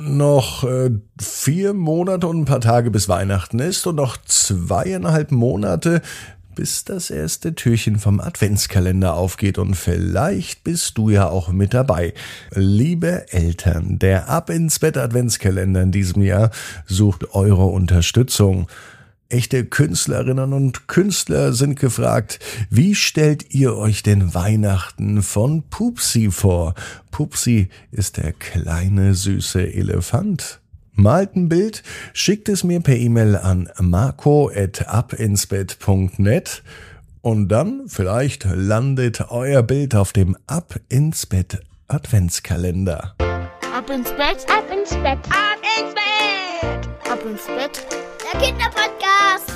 noch äh, vier Monate und ein paar Tage bis Weihnachten ist und noch zweieinhalb Monate, bis das erste Türchen vom Adventskalender aufgeht und vielleicht bist du ja auch mit dabei. Liebe Eltern, der Ab ins Bett Adventskalender in diesem Jahr sucht eure Unterstützung. Echte Künstlerinnen und Künstler sind gefragt, wie stellt ihr euch denn Weihnachten von Pupsi vor? Pupsi ist der kleine süße Elefant. Malt ein Bild, schickt es mir per E-Mail an marco.abinsbett.net und dann vielleicht landet euer Bild auf dem Ab ins Bett Adventskalender. Ab ins Bett, ab ins Bett, ab ins Bett, ab ins Bett, der Kinderpodcast.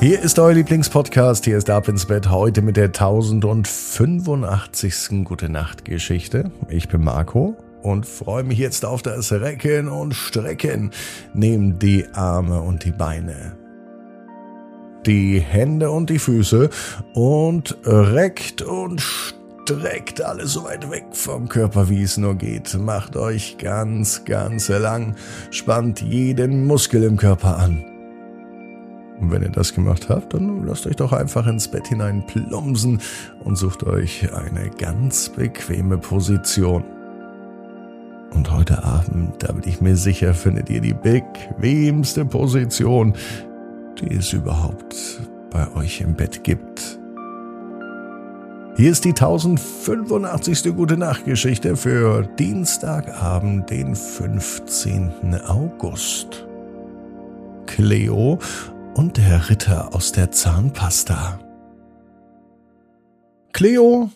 Hier ist euer Lieblingspodcast, hier ist Ab ins Bett, heute mit der 1085. Gute Nacht Geschichte. Ich bin Marco und freue mich jetzt auf das Recken und Strecken. Nehmt die Arme und die Beine, die Hände und die Füße und reckt und streckt alles so weit weg vom Körper, wie es nur geht. Macht euch ganz, ganz lang, spannt jeden Muskel im Körper an. Und wenn ihr das gemacht habt, dann lasst euch doch einfach ins Bett hinein plumpsen und sucht euch eine ganz bequeme Position. Und heute Abend, da bin ich mir sicher, findet ihr die bequemste Position, die es überhaupt bei euch im Bett gibt. Hier ist die 1085. Gute Nacht Geschichte für Dienstagabend, den 15. August. Cleo und der Ritter aus der Zahnpasta. Cleo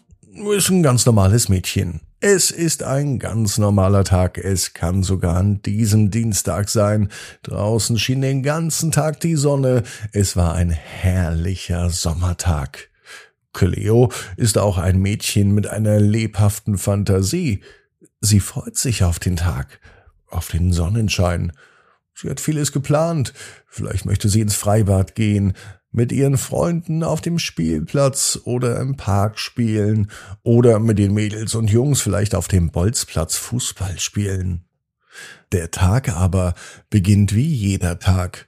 ist ein ganz normales Mädchen. Es ist ein ganz normaler Tag. Es kann sogar an diesem Dienstag sein. Draußen schien den ganzen Tag die Sonne. Es war ein herrlicher Sommertag. Cleo ist auch ein Mädchen mit einer lebhaften Fantasie. Sie freut sich auf den Tag, auf den Sonnenschein. Sie hat vieles geplant. Vielleicht möchte sie ins Freibad gehen, mit ihren Freunden auf dem Spielplatz oder im Park spielen oder mit den Mädels und Jungs vielleicht auf dem Bolzplatz Fußball spielen. Der Tag aber beginnt wie jeder Tag.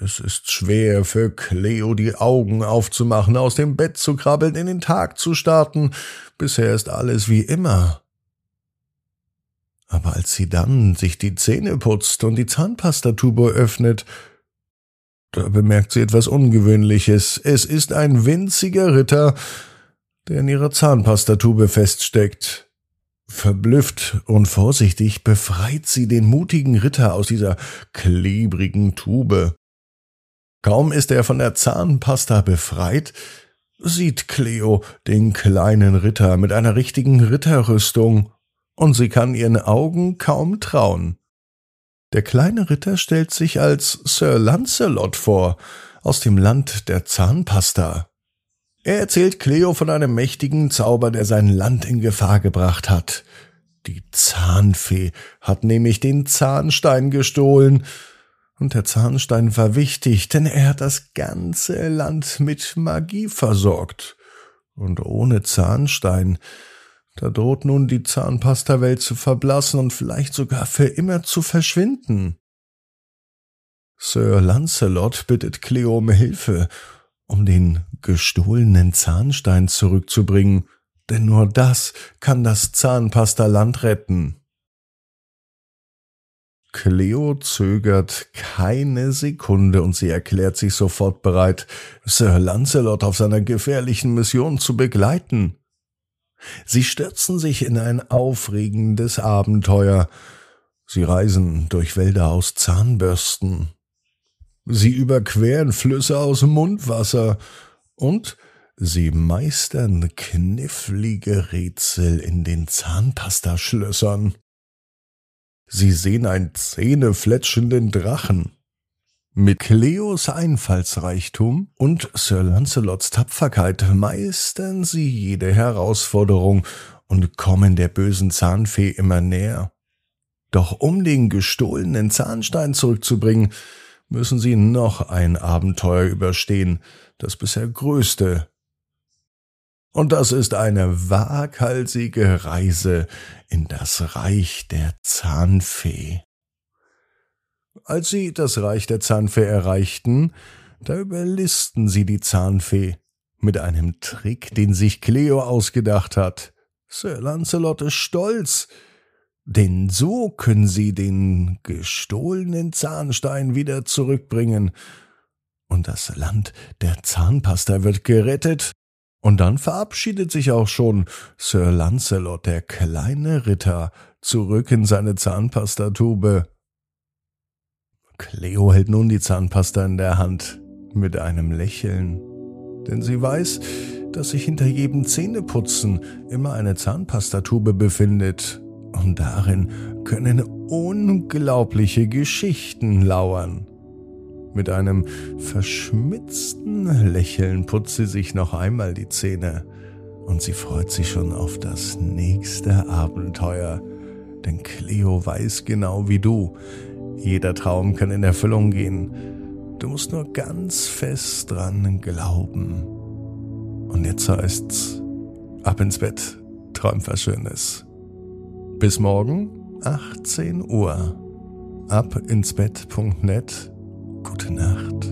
Es ist schwer für Cleo die Augen aufzumachen, aus dem Bett zu krabbeln, in den Tag zu starten. Bisher ist alles wie immer. Aber als sie dann sich die Zähne putzt und die Zahnpastatube öffnet, da bemerkt sie etwas Ungewöhnliches. Es ist ein winziger Ritter, der in ihrer Zahnpastatube feststeckt. Verblüfft und vorsichtig befreit sie den mutigen Ritter aus dieser klebrigen Tube. Kaum ist er von der Zahnpasta befreit, sieht Cleo den kleinen Ritter mit einer richtigen Ritterrüstung, und sie kann ihren Augen kaum trauen. Der kleine Ritter stellt sich als Sir Lancelot vor, aus dem Land der Zahnpasta. Er erzählt Cleo von einem mächtigen Zauber, der sein Land in Gefahr gebracht hat. Die Zahnfee hat nämlich den Zahnstein gestohlen, und der Zahnstein war wichtig, denn er hat das ganze Land mit Magie versorgt. Und ohne Zahnstein da droht nun die Zahnpastawelt zu verblassen und vielleicht sogar für immer zu verschwinden. Sir Lancelot bittet Cleo um Hilfe, um den gestohlenen Zahnstein zurückzubringen, denn nur das kann das Zahnpastaland retten. Cleo zögert keine Sekunde und sie erklärt sich sofort bereit, Sir Lancelot auf seiner gefährlichen Mission zu begleiten. Sie stürzen sich in ein aufregendes Abenteuer. Sie reisen durch Wälder aus Zahnbürsten. Sie überqueren Flüsse aus Mundwasser und sie meistern knifflige Rätsel in den Zahnpastaschlössern. Sie sehen einen zähnefletschenden Drachen. Mit Cleos Einfallsreichtum und Sir Lancelots Tapferkeit meistern sie jede Herausforderung und kommen der bösen Zahnfee immer näher. Doch um den gestohlenen Zahnstein zurückzubringen, müssen sie noch ein Abenteuer überstehen, das bisher größte. Und das ist eine waghalsige Reise in das Reich der Zahnfee. Als sie das Reich der Zahnfee erreichten, da überlisten sie die Zahnfee mit einem Trick, den sich Cleo ausgedacht hat. Sir Lancelot ist stolz, denn so können sie den gestohlenen Zahnstein wieder zurückbringen, und das Land der Zahnpasta wird gerettet, und dann verabschiedet sich auch schon Sir Lancelot, der kleine Ritter, zurück in seine Zahnpastatube. Cleo hält nun die Zahnpasta in der Hand mit einem Lächeln, denn sie weiß, dass sich hinter jedem Zähneputzen immer eine Zahnpastatube befindet, und darin können unglaubliche Geschichten lauern. Mit einem verschmitzten Lächeln putzt sie sich noch einmal die Zähne, und sie freut sich schon auf das nächste Abenteuer, denn Cleo weiß genau wie du, jeder Traum kann in Erfüllung gehen. Du musst nur ganz fest dran glauben. Und jetzt heißt's, ab ins Bett, träum was Schönes. Bis morgen, 18 Uhr. Ab ins Bett.net. Gute Nacht.